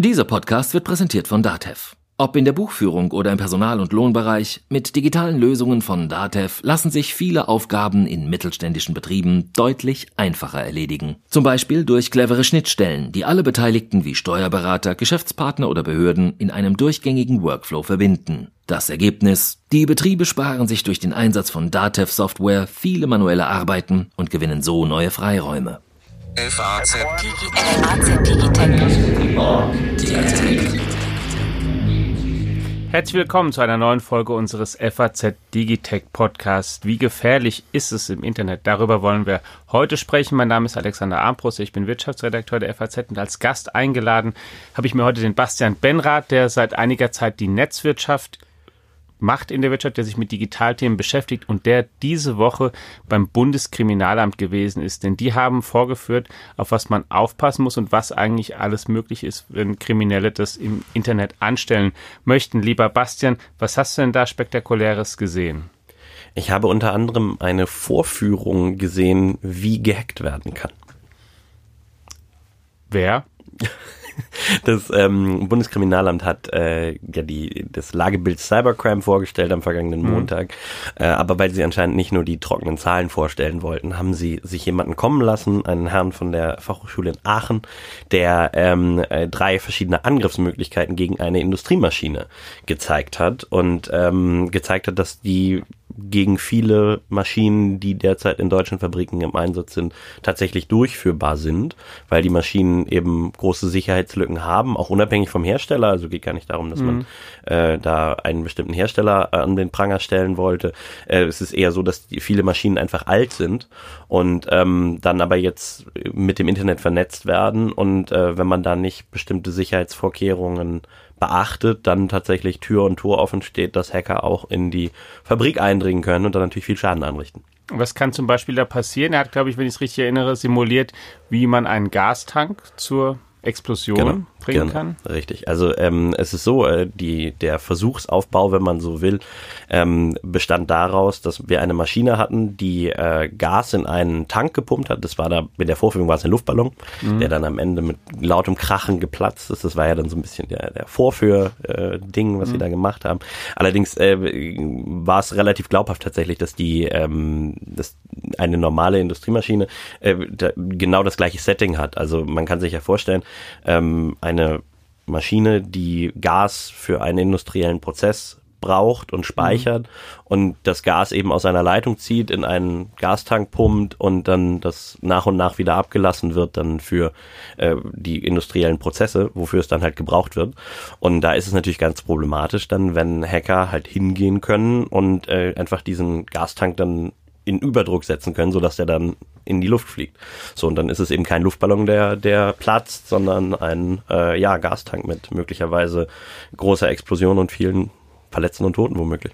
Dieser Podcast wird präsentiert von Datev. Ob in der Buchführung oder im Personal- und Lohnbereich, mit digitalen Lösungen von Datev lassen sich viele Aufgaben in mittelständischen Betrieben deutlich einfacher erledigen. Zum Beispiel durch clevere Schnittstellen, die alle Beteiligten wie Steuerberater, Geschäftspartner oder Behörden in einem durchgängigen Workflow verbinden. Das Ergebnis? Die Betriebe sparen sich durch den Einsatz von Datev-Software viele manuelle Arbeiten und gewinnen so neue Freiräume. FAZ Herzlich willkommen zu einer neuen Folge unseres FAZ Digitech Podcast. Wie gefährlich ist es im Internet? Darüber wollen wir heute sprechen. Mein Name ist Alexander Armbruster, ich bin Wirtschaftsredakteur der FAZ und als Gast eingeladen habe ich mir heute den Bastian Benrath, der seit einiger Zeit die Netzwirtschaft macht in der Wirtschaft, der sich mit Digitalthemen beschäftigt und der diese Woche beim Bundeskriminalamt gewesen ist. Denn die haben vorgeführt, auf was man aufpassen muss und was eigentlich alles möglich ist, wenn Kriminelle das im Internet anstellen möchten. Lieber Bastian, was hast du denn da spektakuläres gesehen? Ich habe unter anderem eine Vorführung gesehen, wie gehackt werden kann. Wer? Das ähm, Bundeskriminalamt hat äh, ja die das Lagebild Cybercrime vorgestellt am vergangenen mhm. Montag. Äh, aber weil sie anscheinend nicht nur die trockenen Zahlen vorstellen wollten, haben sie sich jemanden kommen lassen, einen Herrn von der Fachhochschule in Aachen, der ähm, äh, drei verschiedene Angriffsmöglichkeiten gegen eine Industriemaschine gezeigt hat und ähm, gezeigt hat, dass die gegen viele Maschinen, die derzeit in deutschen Fabriken im Einsatz sind, tatsächlich durchführbar sind, weil die Maschinen eben große Sicherheitslücken haben, auch unabhängig vom Hersteller. Also geht gar nicht darum, dass mhm. man äh, da einen bestimmten Hersteller an den Pranger stellen wollte. Äh, es ist eher so, dass die, viele Maschinen einfach alt sind und ähm, dann aber jetzt mit dem Internet vernetzt werden und äh, wenn man da nicht bestimmte Sicherheitsvorkehrungen beachtet, dann tatsächlich Tür und Tor offen steht, dass Hacker auch in die Fabrik eindringen können und dann natürlich viel Schaden anrichten. Was kann zum Beispiel da passieren? Er hat, glaube ich, wenn ich es richtig erinnere, simuliert, wie man einen Gastank zur Explosion genau, bringen genau, kann. Richtig. Also ähm, es ist so, äh, die, der Versuchsaufbau, wenn man so will, ähm, bestand daraus, dass wir eine Maschine hatten, die äh, Gas in einen Tank gepumpt hat. Das war da, mit der Vorführung war es ein Luftballon, mhm. der dann am Ende mit lautem Krachen geplatzt ist. Das war ja dann so ein bisschen der, der Vorführ-Ding, äh, was mhm. sie da gemacht haben. Allerdings äh, war es relativ glaubhaft tatsächlich, dass die ähm, dass eine normale Industriemaschine äh, da, genau das gleiche Setting hat. Also man kann sich ja vorstellen, ähm, eine Maschine, die Gas für einen industriellen Prozess braucht und speichert mhm. und das Gas eben aus einer Leitung zieht, in einen Gastank pumpt und dann das nach und nach wieder abgelassen wird dann für äh, die industriellen Prozesse, wofür es dann halt gebraucht wird. Und da ist es natürlich ganz problematisch dann, wenn Hacker halt hingehen können und äh, einfach diesen Gastank dann in Überdruck setzen können, sodass der dann in die Luft fliegt. So, und dann ist es eben kein Luftballon, der, der platzt, sondern ein äh, ja, Gastank mit möglicherweise großer Explosion und vielen Verletzten und Toten womöglich.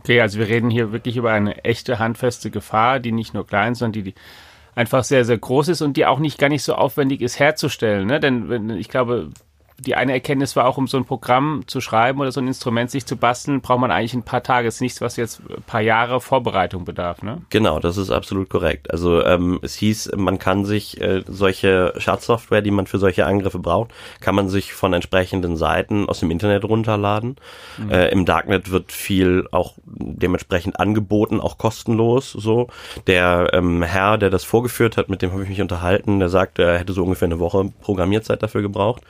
Okay, also wir reden hier wirklich über eine echte handfeste Gefahr, die nicht nur klein, sondern die, die einfach sehr, sehr groß ist und die auch nicht gar nicht so aufwendig ist herzustellen. Ne? Denn wenn, ich glaube, die eine Erkenntnis war auch, um so ein Programm zu schreiben oder so ein Instrument sich zu basteln, braucht man eigentlich ein paar Tage. Es ist nichts, was jetzt ein paar Jahre Vorbereitung bedarf, ne? Genau, das ist absolut korrekt. Also ähm, es hieß, man kann sich äh, solche Schadsoftware, die man für solche Angriffe braucht, kann man sich von entsprechenden Seiten aus dem Internet runterladen. Mhm. Äh, Im Darknet wird viel auch dementsprechend angeboten, auch kostenlos so. Der ähm, Herr, der das vorgeführt hat, mit dem habe ich mich unterhalten, der sagte, er hätte so ungefähr eine Woche Programmierzeit dafür gebraucht.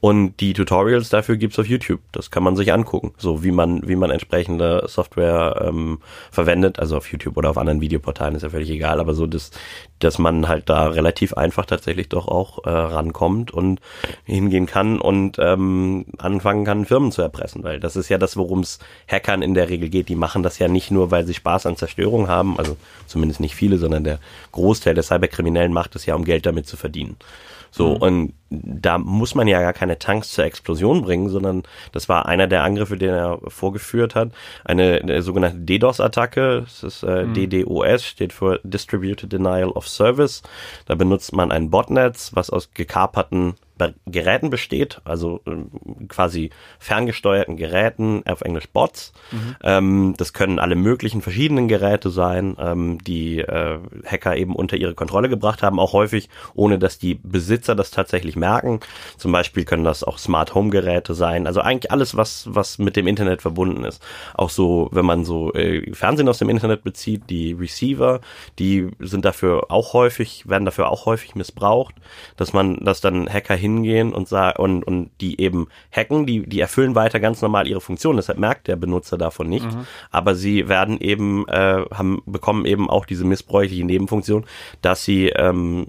Und die Tutorials dafür gibt's auf YouTube. Das kann man sich angucken. So wie man, wie man entsprechende Software ähm, verwendet. Also auf YouTube oder auf anderen Videoportalen ist ja völlig egal. Aber so, dass, dass man halt da relativ einfach tatsächlich doch auch äh, rankommt und hingehen kann und ähm, anfangen kann, Firmen zu erpressen. Weil das ist ja das, worum es Hackern in der Regel geht. Die machen das ja nicht nur, weil sie Spaß an Zerstörung haben. Also zumindest nicht viele, sondern der Großteil der Cyberkriminellen macht es ja, um Geld damit zu verdienen. So, mhm. und da muss man ja gar keine Tanks zur Explosion bringen, sondern das war einer der Angriffe, den er vorgeführt hat. Eine, eine sogenannte DDoS-Attacke, das ist äh, mhm. DDoS, steht für Distributed Denial of Service. Da benutzt man ein Botnetz, was aus gekaperten Geräten besteht, also ähm, quasi ferngesteuerten Geräten, auf Englisch Bots. Mhm. Ähm, das können alle möglichen verschiedenen Geräte sein, ähm, die äh, Hacker eben unter ihre Kontrolle gebracht haben, auch häufig ohne dass die Besitzer das tatsächlich merken. Zum Beispiel können das auch Smart Home Geräte sein, also eigentlich alles, was, was mit dem Internet verbunden ist. Auch so, wenn man so äh, Fernsehen aus dem Internet bezieht, die Receiver, die sind dafür auch häufig, werden dafür auch häufig missbraucht, dass man, dass dann Hacker hingehen und und, und die eben hacken, die, die erfüllen weiter ganz normal ihre Funktion. Deshalb merkt der Benutzer davon nicht. Mhm. Aber sie werden eben, äh, haben, bekommen eben auch diese missbräuchliche Nebenfunktion, dass sie ähm,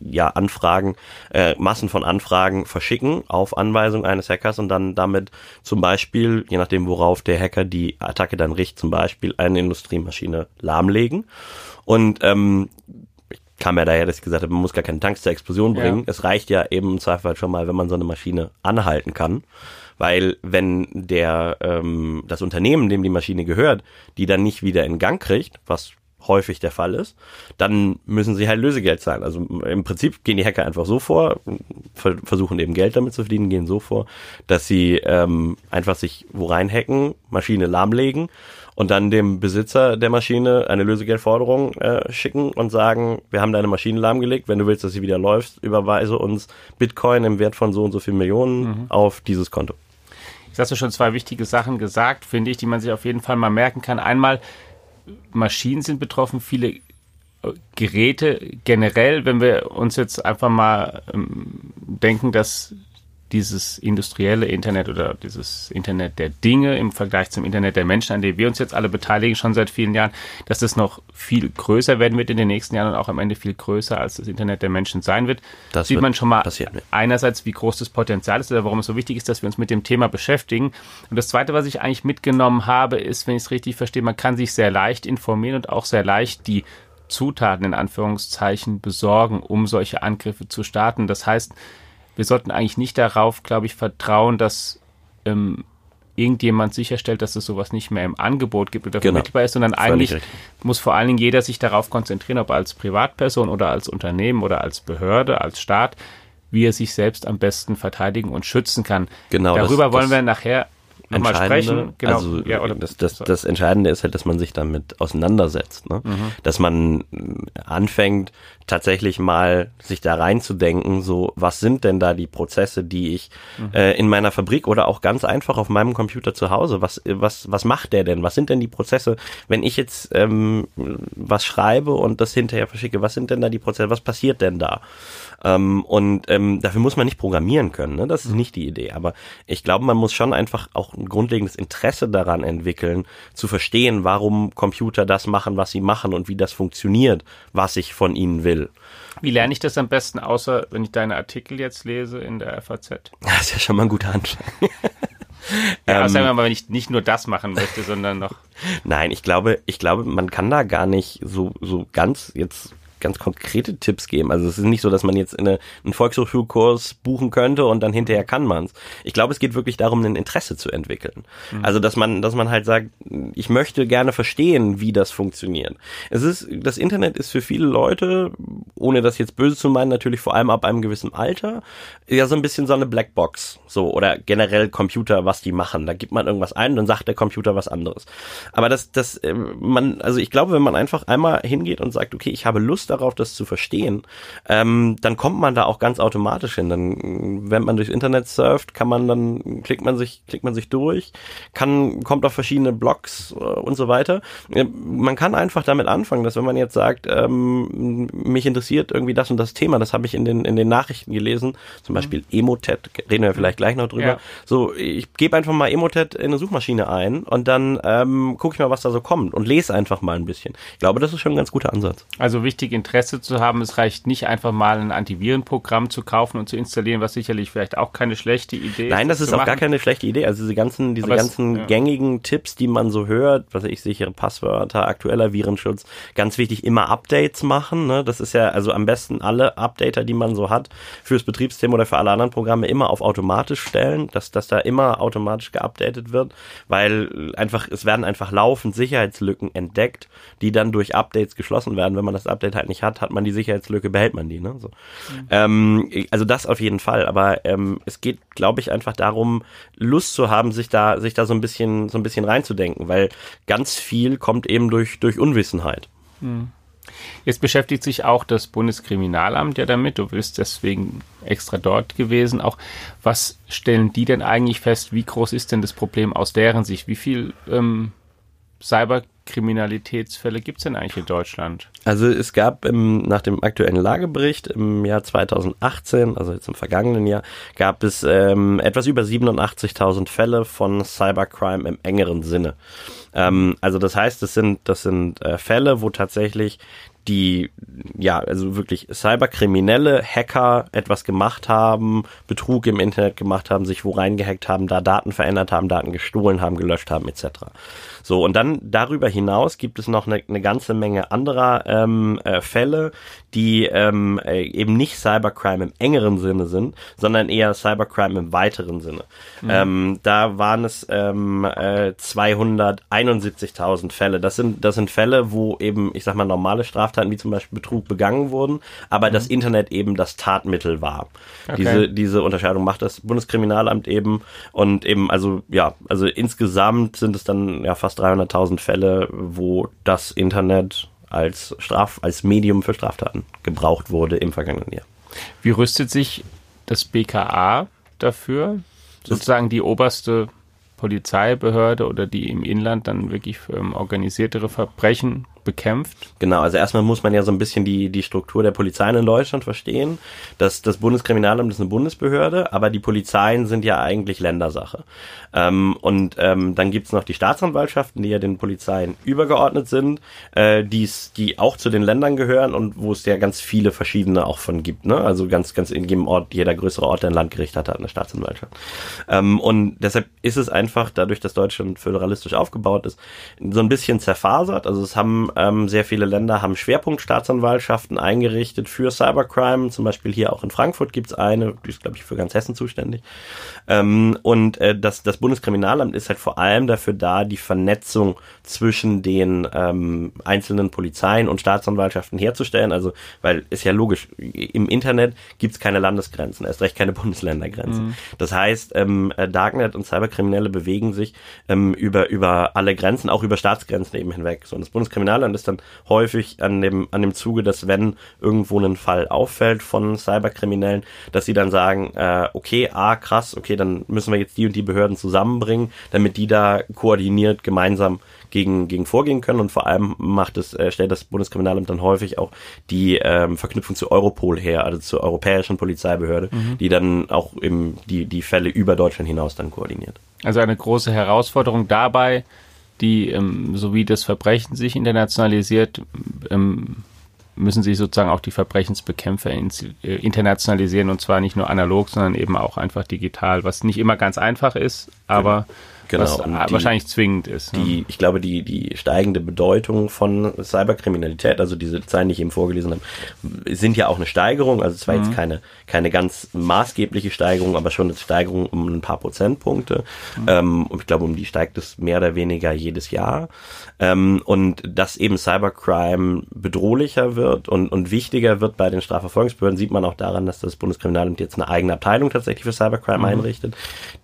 ja Anfragen, äh, Massen von Anfragen verschicken auf Anweisung eines Hackers und dann damit zum Beispiel, je nachdem worauf der Hacker die Attacke dann richtet, zum Beispiel eine Industriemaschine lahmlegen. Und ähm, kam ja daher, dass ich gesagt habe, man muss gar keine Tanks zur Explosion bringen. Ja. Es reicht ja eben im Zweifel schon mal, wenn man so eine Maschine anhalten kann. Weil wenn der ähm, das Unternehmen, dem die Maschine gehört, die dann nicht wieder in Gang kriegt, was häufig der Fall ist, dann müssen sie halt Lösegeld zahlen. Also im Prinzip gehen die Hacker einfach so vor, versuchen eben Geld damit zu verdienen, gehen so vor, dass sie ähm, einfach sich wo reinhacken, Maschine lahmlegen und dann dem Besitzer der Maschine eine Lösegeldforderung äh, schicken und sagen, wir haben deine Maschine lahmgelegt, wenn du willst, dass sie wieder läuft, überweise uns Bitcoin im Wert von so und so viel Millionen mhm. auf dieses Konto. Jetzt hast du schon zwei wichtige Sachen gesagt, finde ich, die man sich auf jeden Fall mal merken kann. Einmal, Maschinen sind betroffen, viele äh, Geräte generell, wenn wir uns jetzt einfach mal ähm, denken, dass dieses industrielle Internet oder dieses Internet der Dinge im Vergleich zum Internet der Menschen, an dem wir uns jetzt alle beteiligen, schon seit vielen Jahren, dass das noch viel größer werden wird in den nächsten Jahren und auch am Ende viel größer als das Internet der Menschen sein wird. Das sieht wird man schon mal einerseits, wie groß das Potenzial ist oder warum es so wichtig ist, dass wir uns mit dem Thema beschäftigen. Und das Zweite, was ich eigentlich mitgenommen habe, ist, wenn ich es richtig verstehe, man kann sich sehr leicht informieren und auch sehr leicht die Zutaten in Anführungszeichen besorgen, um solche Angriffe zu starten. Das heißt, wir sollten eigentlich nicht darauf, glaube ich, vertrauen, dass ähm, irgendjemand sicherstellt, dass es sowas nicht mehr im Angebot gibt oder genau. vermittelbar ist, sondern eigentlich muss vor allen Dingen jeder sich darauf konzentrieren, ob als Privatperson oder als Unternehmen oder als Behörde, als Staat, wie er sich selbst am besten verteidigen und schützen kann. Genau. Darüber das, wollen das wir nachher nochmal sprechen. Genau. Also ja, oder, das, das, das Entscheidende ist halt, dass man sich damit auseinandersetzt. Ne? Mhm. Dass man anfängt, tatsächlich mal sich da reinzudenken, so was sind denn da die Prozesse, die ich mhm. äh, in meiner Fabrik oder auch ganz einfach auf meinem Computer zu Hause, was, was, was macht der denn? Was sind denn die Prozesse, wenn ich jetzt ähm, was schreibe und das hinterher verschicke, was sind denn da die Prozesse, was passiert denn da? Ähm, und ähm, dafür muss man nicht programmieren können, ne? das ist nicht die Idee. Aber ich glaube, man muss schon einfach auch ein grundlegendes Interesse daran entwickeln, zu verstehen, warum Computer das machen, was sie machen und wie das funktioniert, was ich von ihnen will. Wie lerne ich das am besten, außer wenn ich deine Artikel jetzt lese in der FAZ? Das ist ja schon mal ein guter Anfang. Ja, ähm, aber wenn ich nicht nur das machen möchte, sondern noch. Nein, ich glaube, ich glaube, man kann da gar nicht so, so ganz jetzt ganz konkrete Tipps geben. Also es ist nicht so, dass man jetzt eine, einen Volkshochschulkurs buchen könnte und dann hinterher kann man's. Ich glaube, es geht wirklich darum, ein Interesse zu entwickeln. Mhm. Also dass man, dass man halt sagt, ich möchte gerne verstehen, wie das funktioniert. Es ist, das Internet ist für viele Leute, ohne das jetzt böse zu meinen, natürlich vor allem ab einem gewissen Alter, ja so ein bisschen so eine Blackbox. So, oder generell Computer, was die machen. Da gibt man irgendwas ein, dann sagt der Computer was anderes. Aber das, das, äh, man, also ich glaube, wenn man einfach einmal hingeht und sagt, okay, ich habe Lust darauf, das zu verstehen, ähm, dann kommt man da auch ganz automatisch hin. Dann, wenn man durchs Internet surft, kann man dann, klickt man sich, klickt man sich durch, kann, kommt auf verschiedene Blogs äh, und so weiter. Man kann einfach damit anfangen, dass wenn man jetzt sagt, ähm, mich interessiert irgendwie das und das Thema, das habe ich in den, in den Nachrichten gelesen, zum Beispiel Emotet, reden wir vielleicht gleich noch drüber. Ja. So, ich gebe einfach mal Emotet in eine Suchmaschine ein und dann ähm, gucke ich mal, was da so kommt und lese einfach mal ein bisschen. Ich glaube, das ist schon ein ganz guter Ansatz. Also wichtig, Interesse zu haben. Es reicht nicht einfach mal ein Antivirenprogramm zu kaufen und zu installieren, was sicherlich vielleicht auch keine schlechte Idee ist. Nein, das ist auch machen. gar keine schlechte Idee. Also diese ganzen, diese ganzen ja. gängigen Tipps, die man so hört, was ich sichere Passwörter, aktueller Virenschutz, ganz wichtig, immer Updates machen. Ne? Das ist ja also am besten alle Updater, die man so hat, fürs Betriebssystem oder für alle anderen Programme immer auf automatisch stellen, dass, dass da immer automatisch geupdatet wird, weil einfach, es werden einfach laufend Sicherheitslücken entdeckt, die dann durch Updates geschlossen werden, wenn man das Update halt Sicherheit nicht hat, hat man die Sicherheitslücke, behält man die. Ne? So. Mhm. Ähm, also das auf jeden Fall. Aber ähm, es geht, glaube ich, einfach darum, Lust zu haben, sich da, sich da so ein bisschen, so ein bisschen reinzudenken, weil ganz viel kommt eben durch, durch Unwissenheit. Mhm. Jetzt beschäftigt sich auch das Bundeskriminalamt ja damit. Du bist deswegen extra dort gewesen. Auch was stellen die denn eigentlich fest? Wie groß ist denn das Problem aus deren Sicht? Wie viel ähm, Cyberkriminalitätsfälle gibt es denn eigentlich in Deutschland? Also es gab im, nach dem aktuellen Lagebericht im Jahr 2018, also jetzt im vergangenen Jahr, gab es ähm, etwas über 87.000 Fälle von Cybercrime im engeren Sinne. Ähm, also das heißt, das sind, das sind äh, Fälle, wo tatsächlich die, ja, also wirklich Cyberkriminelle, Hacker etwas gemacht haben, Betrug im Internet gemacht haben, sich wo reingehackt haben, da Daten verändert haben, Daten gestohlen haben, gelöscht haben, etc. So, und dann darüber hinaus gibt es noch eine, eine ganze Menge anderer ähm, äh, Fälle, die ähm, äh, eben nicht Cybercrime im engeren Sinne sind, sondern eher Cybercrime im weiteren Sinne. Mhm. Ähm, da waren es ähm, äh, 271.000 Fälle. Das sind, das sind Fälle, wo eben, ich sag mal, normale Straftaten wie zum Beispiel Betrug begangen wurden, aber mhm. das Internet eben das Tatmittel war. Okay. Diese, diese Unterscheidung macht das Bundeskriminalamt eben und eben, also ja, also insgesamt sind es dann ja fast 300.000 Fälle, wo das Internet als Straf, als Medium für Straftaten gebraucht wurde im vergangenen Jahr. Wie rüstet sich das BKA dafür? Sozusagen die oberste Polizeibehörde oder die im Inland dann wirklich ähm, organisiertere Verbrechen bekämpft? Genau, also erstmal muss man ja so ein bisschen die, die Struktur der Polizeien in Deutschland verstehen. Das, das Bundeskriminalamt ist eine Bundesbehörde, aber die Polizeien sind ja eigentlich Ländersache. Ähm, und ähm, dann gibt's noch die Staatsanwaltschaften, die ja den Polizeien übergeordnet sind, äh, die's, die auch zu den Ländern gehören und wo es ja ganz viele verschiedene auch von gibt. Ne? Also ganz, ganz in jedem Ort, jeder größere Ort, der ein Landgericht hat, hat eine Staatsanwaltschaft. Ähm, und deshalb ist es einfach, dadurch, dass Deutschland föderalistisch aufgebaut ist, so ein bisschen zerfasert. Also es haben ähm, sehr viele Länder haben Schwerpunktstaatsanwaltschaften eingerichtet für Cybercrime. Zum Beispiel hier auch in Frankfurt gibt's eine, die ist, glaube ich, für ganz Hessen zuständig. Ähm, und äh, das, das Bundeskriminalamt ist halt vor allem dafür da, die Vernetzung zwischen den ähm, einzelnen Polizeien und Staatsanwaltschaften herzustellen. Also, weil ist ja logisch, im Internet gibt's keine Landesgrenzen, erst recht keine Bundesländergrenzen. Mhm. Das heißt, ähm, äh, Darknet und Cyberkriminelle bewegen sich ähm, über, über alle Grenzen, auch über Staatsgrenzen eben hinweg. So, und das Bundeskriminalamt Deutschland ist dann häufig an dem, an dem Zuge, dass wenn irgendwo ein Fall auffällt von Cyberkriminellen, dass sie dann sagen, äh, okay, ah, krass, okay, dann müssen wir jetzt die und die Behörden zusammenbringen, damit die da koordiniert gemeinsam gegen, gegen vorgehen können und vor allem macht es, äh, stellt das Bundeskriminalamt dann häufig auch die ähm, Verknüpfung zu Europol her, also zur europäischen Polizeibehörde, mhm. die dann auch im, die, die Fälle über Deutschland hinaus dann koordiniert. Also eine große Herausforderung dabei, die, ähm, so wie das Verbrechen sich internationalisiert, ähm, müssen sich sozusagen auch die Verbrechensbekämpfer äh, internationalisieren und zwar nicht nur analog, sondern eben auch einfach digital, was nicht immer ganz einfach ist, aber genau. Genau. Was die, wahrscheinlich zwingend ist. Ne? Die, ich glaube, die, die steigende Bedeutung von Cyberkriminalität, also diese Zahlen, die ich eben vorgelesen habe, sind ja auch eine Steigerung. Also zwar mhm. jetzt keine, keine ganz maßgebliche Steigerung, aber schon eine Steigerung um ein paar Prozentpunkte. Mhm. Ähm, und ich glaube, um die steigt es mehr oder weniger jedes Jahr. Ähm, und dass eben Cybercrime bedrohlicher wird und, und wichtiger wird bei den Strafverfolgungsbehörden, sieht man auch daran, dass das Bundeskriminalamt jetzt eine eigene Abteilung tatsächlich für Cybercrime mhm. einrichtet.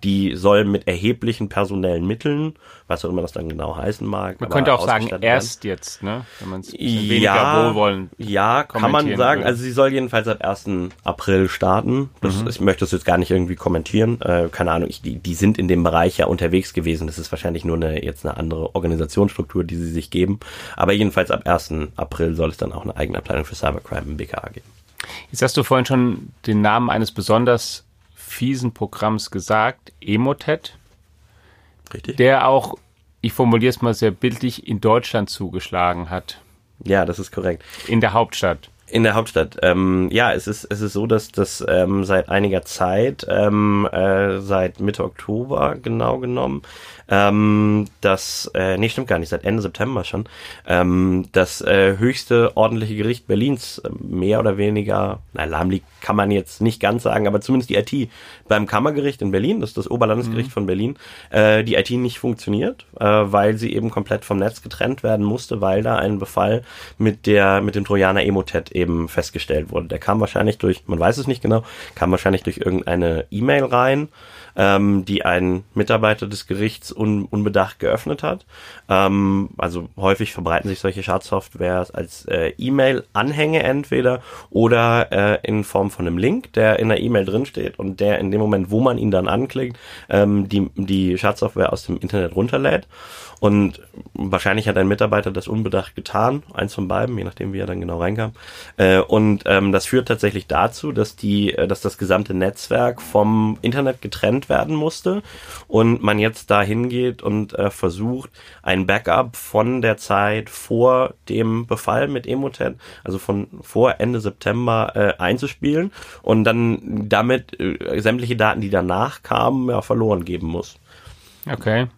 Die soll mit erheblichen personellen Mitteln, was auch immer das dann genau heißen mag. Man könnte auch sagen, erst jetzt, ne? wenn man es weniger ja, wohlwollend Ja, kann man sagen. Will. Also sie soll jedenfalls ab 1. April starten. Das, mhm. Ich möchte das jetzt gar nicht irgendwie kommentieren. Äh, keine Ahnung, ich, die, die sind in dem Bereich ja unterwegs gewesen. Das ist wahrscheinlich nur eine, jetzt eine andere Organisationsstruktur die sie sich geben. Aber jedenfalls ab 1. April soll es dann auch eine eigene Abteilung für Cybercrime im BKA geben. Jetzt hast du vorhin schon den Namen eines besonders fiesen Programms gesagt, Emotet. Richtig. Der auch, ich formuliere es mal sehr bildlich, in Deutschland zugeschlagen hat. Ja, das ist korrekt. In der Hauptstadt. In der Hauptstadt. Ähm, ja, es ist, es ist so, dass das ähm, seit einiger Zeit, ähm, äh, seit Mitte Oktober genau genommen, ähm, das, äh, nee, stimmt gar nicht, seit Ende September schon, ähm, das äh, höchste ordentliche Gericht Berlins äh, mehr oder weniger, na, lahm liegt, kann man jetzt nicht ganz sagen, aber zumindest die IT beim Kammergericht in Berlin, das ist das Oberlandesgericht mhm. von Berlin, äh, die IT nicht funktioniert, äh, weil sie eben komplett vom Netz getrennt werden musste, weil da ein Befall mit der, mit dem Trojaner Emotet eben festgestellt wurde. Der kam wahrscheinlich durch, man weiß es nicht genau, kam wahrscheinlich durch irgendeine E-Mail rein, ähm, die ein Mitarbeiter des Gerichts un unbedacht geöffnet hat. Ähm, also häufig verbreiten sich solche Schadsoftwares als äh, E-Mail-Anhänge entweder oder äh, in Form von einem Link, der in der E-Mail drinsteht und der in dem Moment, wo man ihn dann anklickt, ähm, die, die Schadsoftware aus dem Internet runterlädt. Und wahrscheinlich hat ein Mitarbeiter das unbedacht getan, eins von beiden, je nachdem wie er dann genau reinkam. Äh, und ähm, das führt tatsächlich dazu, dass die, äh, dass das gesamte Netzwerk vom Internet getrennt werden musste und man jetzt da hingeht und äh, versucht, ein Backup von der Zeit vor dem Befall mit Emotet, also von vor Ende September äh, einzuspielen und dann damit äh, sämtliche Daten, die danach kamen, ja, verloren geben muss. Okay.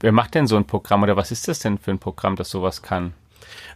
Wer macht denn so ein Programm oder was ist das denn für ein Programm, das sowas kann?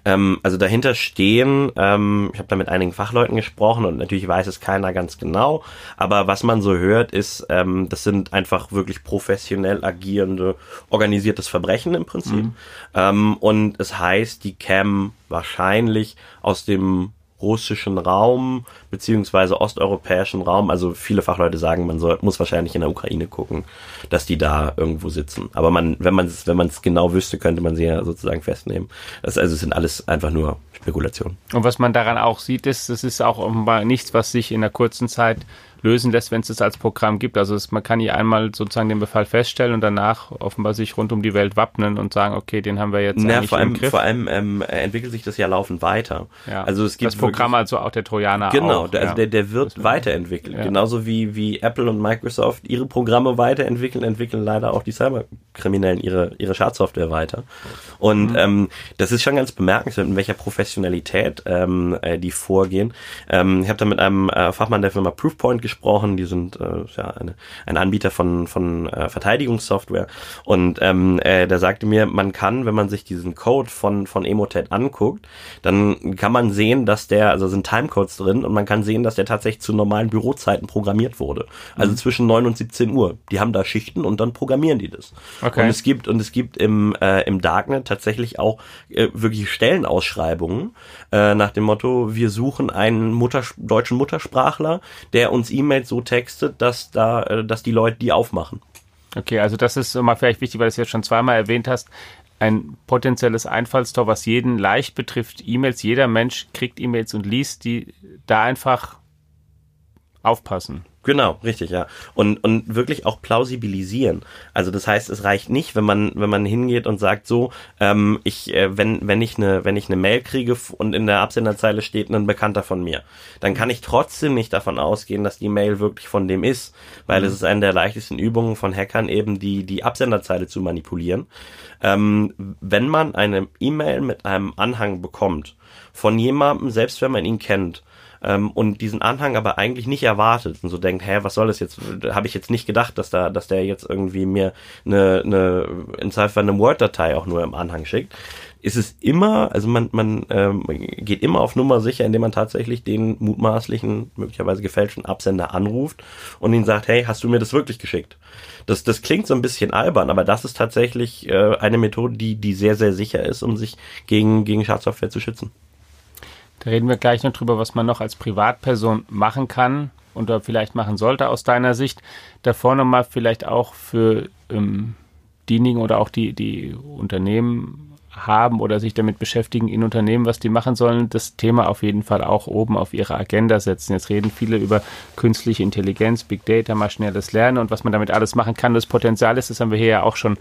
Ähm, also dahinter stehen, ähm, ich habe da mit einigen Fachleuten gesprochen und natürlich weiß es keiner ganz genau, aber was man so hört, ist, ähm, das sind einfach wirklich professionell agierende, organisiertes Verbrechen im Prinzip. Mhm. Ähm, und es heißt, die kämen wahrscheinlich aus dem russischen Raum beziehungsweise osteuropäischen Raum. Also viele Fachleute sagen, man soll, muss wahrscheinlich in der Ukraine gucken, dass die da irgendwo sitzen. Aber man, wenn man es, wenn man es genau wüsste, könnte man sie ja sozusagen festnehmen. Das also sind alles einfach nur Spekulationen. Und was man daran auch sieht, ist, das ist auch offenbar nichts, was sich in der kurzen Zeit lösen lässt, wenn es es als Programm gibt. Also es, man kann hier einmal sozusagen den Befall feststellen und danach offenbar sich rund um die Welt wappnen und sagen, okay, den haben wir jetzt Na, vor allem, im Griff. Vor allem ähm, entwickelt sich das ja laufend weiter. Ja. Also es gibt das Programm, wirklich, also auch der Trojaner. Genau, auch, der, also ja. der, der wird weiterentwickelt. Ja. Genauso wie, wie Apple und Microsoft ihre Programme weiterentwickeln, entwickeln leider auch die Cyberkriminellen ihre, ihre Schadsoftware weiter. Und mhm. ähm, das ist schon ganz bemerkenswert, in welcher Professionalität ähm, äh, die vorgehen. Ähm, ich habe da mit einem äh, Fachmann der Firma Proofpoint gesprochen. Die sind äh, ja eine, ein Anbieter von, von äh, Verteidigungssoftware. Und ähm, äh, der sagte mir, man kann, wenn man sich diesen Code von, von Emotet anguckt, dann kann man sehen, dass der, also sind Timecodes drin und man kann sehen, dass der tatsächlich zu normalen Bürozeiten programmiert wurde. Also mhm. zwischen 9 und 17 Uhr. Die haben da Schichten und dann programmieren die das. Okay. Und es gibt, und es gibt im, äh, im Darknet tatsächlich auch äh, wirklich Stellenausschreibungen äh, nach dem Motto, wir suchen einen Mutter, deutschen Muttersprachler, der uns E-Mails so textet, dass da, äh, dass die Leute die aufmachen. Okay, also das ist mal vielleicht wichtig, weil du es jetzt schon zweimal erwähnt hast. Ein potenzielles Einfallstor, was jeden leicht betrifft. E-Mails, jeder Mensch kriegt E-Mails und liest die da einfach aufpassen. Genau, richtig, ja. Und, und wirklich auch plausibilisieren. Also das heißt, es reicht nicht, wenn man, wenn man hingeht und sagt so, ähm, ich, äh, wenn, wenn ich eine, wenn ich eine Mail kriege und in der Absenderzeile steht ein Bekannter von mir, dann kann ich trotzdem nicht davon ausgehen, dass die Mail wirklich von dem ist, weil mhm. es ist eine der leichtesten Übungen von Hackern eben, die, die Absenderzeile zu manipulieren. Ähm, wenn man eine E-Mail mit einem Anhang bekommt, von jemandem, selbst wenn man ihn kennt, ähm, und diesen Anhang aber eigentlich nicht erwartet und so denkt, hä, was soll das jetzt? Habe ich jetzt nicht gedacht, dass da, dass der jetzt irgendwie mir eine, eine in Zweifel eine Word-Datei auch nur im Anhang schickt ist es immer, also man, man ähm, geht immer auf Nummer sicher, indem man tatsächlich den mutmaßlichen, möglicherweise gefälschten Absender anruft und ihn sagt, hey, hast du mir das wirklich geschickt? Das, das klingt so ein bisschen albern, aber das ist tatsächlich äh, eine Methode, die, die sehr, sehr sicher ist, um sich gegen, gegen Schadsoftware zu schützen. Da reden wir gleich noch drüber, was man noch als Privatperson machen kann oder vielleicht machen sollte aus deiner Sicht. Davor nochmal vielleicht auch für ähm, diejenigen oder auch die, die Unternehmen haben oder sich damit beschäftigen in Unternehmen, was die machen sollen, das Thema auf jeden Fall auch oben auf ihre Agenda setzen. Jetzt reden viele über künstliche Intelligenz, Big Data, maschinelles Lernen und was man damit alles machen kann. Das Potenzial ist, das haben wir hier ja auch schon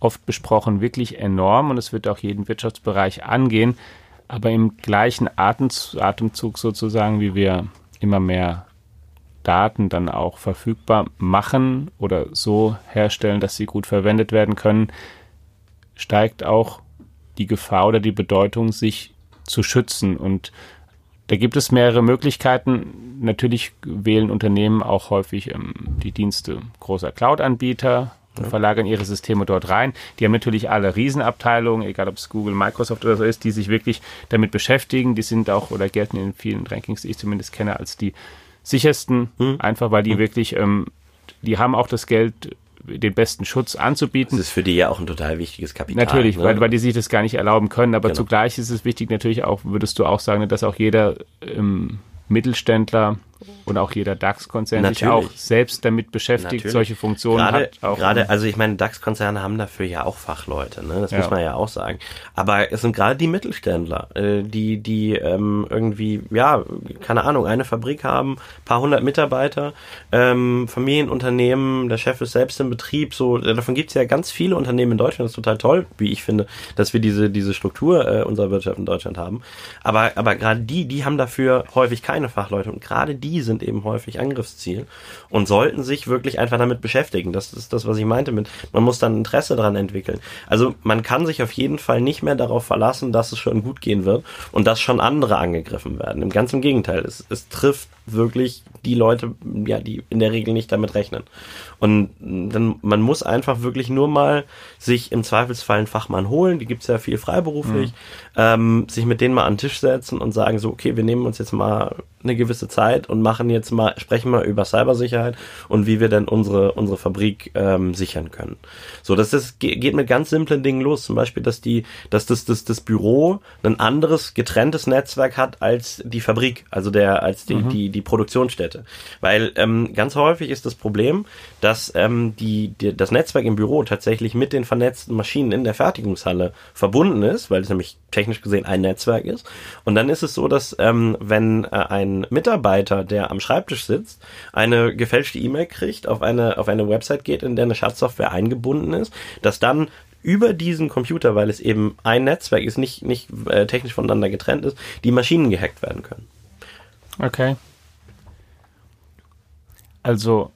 oft besprochen, wirklich enorm und es wird auch jeden Wirtschaftsbereich angehen aber im gleichen Atemzug sozusagen, wie wir immer mehr Daten dann auch verfügbar machen oder so herstellen, dass sie gut verwendet werden können, steigt auch die Gefahr oder die Bedeutung, sich zu schützen. Und Da gibt es mehrere Möglichkeiten. Natürlich wählen Unternehmen auch häufig ähm, die Dienste großer Cloud-Anbieter und ja. verlagern ihre Systeme dort rein. Die haben natürlich alle Riesenabteilungen, egal ob es Google, Microsoft oder so ist, die sich wirklich damit beschäftigen. Die sind auch oder gelten in vielen Rankings, die ich zumindest kenne, als die sichersten, hm. einfach weil die hm. wirklich, ähm, die haben auch das Geld, den besten Schutz anzubieten. Das ist für die ja auch ein total wichtiges Kapital. Natürlich, ne? weil, weil die sich das gar nicht erlauben können. Aber genau. zugleich ist es wichtig natürlich auch, würdest du auch sagen, dass auch jeder ähm, Mittelständler und auch jeder DAX-Konzern sich auch selbst damit beschäftigt, Natürlich. solche Funktionen gerade, hat. Auch gerade, also ich meine, DAX-Konzerne haben dafür ja auch Fachleute, ne? das ja. muss man ja auch sagen. Aber es sind gerade die Mittelständler, äh, die, die ähm, irgendwie, ja, keine Ahnung, eine Fabrik haben, paar hundert Mitarbeiter, ähm, Familienunternehmen, der Chef ist selbst im Betrieb, so, äh, davon gibt es ja ganz viele Unternehmen in Deutschland, das ist total toll, wie ich finde, dass wir diese, diese Struktur äh, unserer Wirtschaft in Deutschland haben. Aber, aber gerade die, die haben dafür häufig keine Fachleute und gerade die die sind eben häufig Angriffsziel und sollten sich wirklich einfach damit beschäftigen. Das ist das, was ich meinte mit, man muss dann Interesse daran entwickeln. Also man kann sich auf jeden Fall nicht mehr darauf verlassen, dass es schon gut gehen wird und dass schon andere angegriffen werden. Im ganz im Gegenteil, es, es trifft wirklich die Leute, ja, die in der Regel nicht damit rechnen. Und dann, man muss einfach wirklich nur mal sich im Zweifelsfall einen Fachmann holen, die gibt's ja viel freiberuflich, mhm. Ähm, sich mit denen mal an den Tisch setzen und sagen so, okay, wir nehmen uns jetzt mal eine gewisse Zeit und machen jetzt mal, sprechen mal über Cybersicherheit und wie wir denn unsere, unsere Fabrik ähm, sichern können. So, das ist, geht mit ganz simplen Dingen los. Zum Beispiel, dass die, dass das, das, das Büro ein anderes getrenntes Netzwerk hat als die Fabrik, also der, als die, mhm. die, die Produktionsstätte. Weil ähm, ganz häufig ist das Problem, dass ähm, die, die, das Netzwerk im Büro tatsächlich mit den vernetzten Maschinen in der Fertigungshalle verbunden ist, weil es nämlich technisch gesehen ein Netzwerk ist. Und dann ist es so, dass ähm, wenn äh, ein Mitarbeiter, der am Schreibtisch sitzt, eine gefälschte E-Mail kriegt, auf eine, auf eine Website geht, in der eine Schadsoftware eingebunden ist, dass dann über diesen Computer, weil es eben ein Netzwerk ist, nicht, nicht äh, technisch voneinander getrennt ist, die Maschinen gehackt werden können. Okay. Also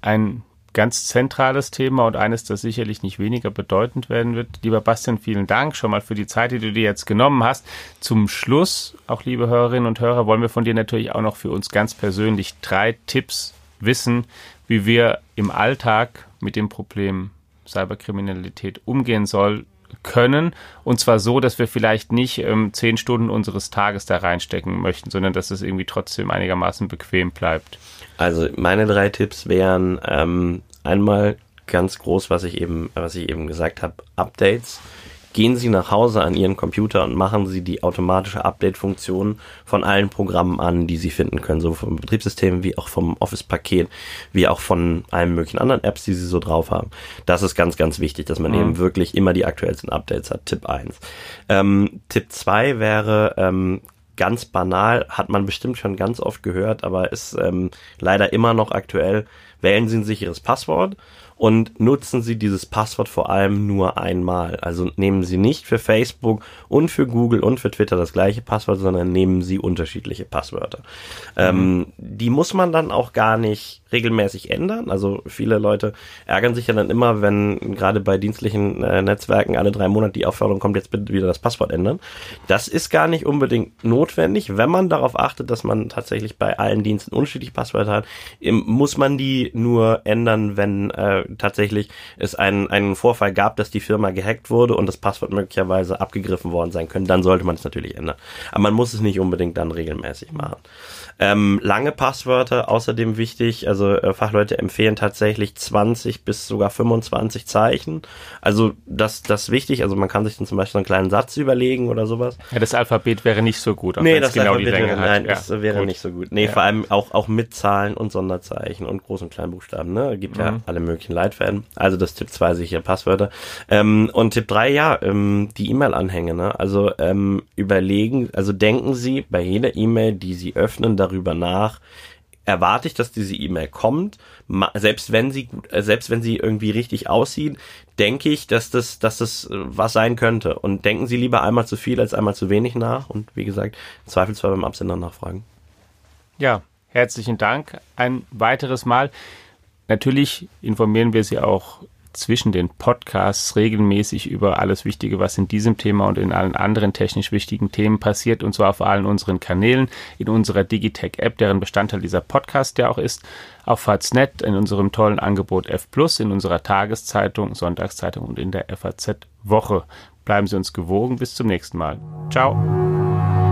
ein ganz zentrales Thema und eines, das sicherlich nicht weniger bedeutend werden wird. Lieber Bastian, vielen Dank schon mal für die Zeit, die du dir jetzt genommen hast. Zum Schluss, auch liebe Hörerinnen und Hörer, wollen wir von dir natürlich auch noch für uns ganz persönlich drei Tipps wissen, wie wir im Alltag mit dem Problem Cyberkriminalität umgehen soll, können. Und zwar so, dass wir vielleicht nicht ähm, zehn Stunden unseres Tages da reinstecken möchten, sondern dass es irgendwie trotzdem einigermaßen bequem bleibt. Also meine drei Tipps wären ähm, einmal ganz groß, was ich eben, was ich eben gesagt habe, Updates. Gehen Sie nach Hause an Ihren Computer und machen Sie die automatische Update-Funktion von allen Programmen an, die Sie finden können, so vom Betriebssystem wie auch vom Office-Paket, wie auch von allen möglichen anderen Apps, die Sie so drauf haben. Das ist ganz, ganz wichtig, dass man mhm. eben wirklich immer die aktuellsten Updates hat. Tipp 1. Ähm, Tipp 2 wäre, ähm, ganz banal, hat man bestimmt schon ganz oft gehört, aber ist ähm, leider immer noch aktuell. Wählen Sie ein sicheres Passwort und nutzen Sie dieses Passwort vor allem nur einmal. Also nehmen Sie nicht für Facebook und für Google und für Twitter das gleiche Passwort, sondern nehmen Sie unterschiedliche Passwörter. Ähm, mhm. Ähm, die muss man dann auch gar nicht regelmäßig ändern. Also viele Leute ärgern sich ja dann immer, wenn gerade bei dienstlichen äh, Netzwerken alle drei Monate die Aufforderung kommt, jetzt bitte wieder das Passwort ändern. Das ist gar nicht unbedingt notwendig. Wenn man darauf achtet, dass man tatsächlich bei allen Diensten unterschiedliche Passwörter hat, muss man die nur ändern, wenn äh, tatsächlich es einen, einen Vorfall gab, dass die Firma gehackt wurde und das Passwort möglicherweise abgegriffen worden sein könnte. Dann sollte man es natürlich ändern. Aber man muss es nicht unbedingt dann regelmäßig machen. Ähm, lange Passwörter, außerdem wichtig, also äh, Fachleute empfehlen tatsächlich 20 bis sogar 25 Zeichen. Also das, das ist wichtig, also man kann sich dann zum Beispiel einen kleinen Satz überlegen oder sowas. Ja, das Alphabet wäre nicht so gut, nee, das genau Alphabet die Länge wäre. Nein, ja, das wäre gut. nicht so gut. Nee, ja. vor allem auch, auch mit Zahlen und Sonderzeichen und Groß- und Kleinbuchstaben, ne? Gibt mhm. ja alle möglichen Leitfäden. Also das Tipp 2 sichere Passwörter. Ähm, und Tipp 3, ja, ähm, die E-Mail-Anhänge, ne? Also ähm, überlegen, also denken Sie bei jeder E-Mail, die Sie öffnen, darüber nach, erwarte ich, dass diese E-Mail kommt, selbst wenn sie gut, äh, selbst wenn sie irgendwie richtig aussieht, denke ich, dass das, dass das äh, was sein könnte. Und denken Sie lieber einmal zu viel als einmal zu wenig nach. Und wie gesagt, zweifelsfall beim Absender nachfragen. Ja, herzlichen Dank. Ein weiteres Mal. Natürlich informieren wir Sie auch zwischen den Podcasts regelmäßig über alles Wichtige, was in diesem Thema und in allen anderen technisch wichtigen Themen passiert, und zwar auf allen unseren Kanälen, in unserer Digitech-App, deren Bestandteil dieser Podcast ja auch ist, auf Faznet, in unserem tollen Angebot F+, in unserer Tageszeitung, Sonntagszeitung und in der FAZ Woche. Bleiben Sie uns gewogen. Bis zum nächsten Mal. Ciao.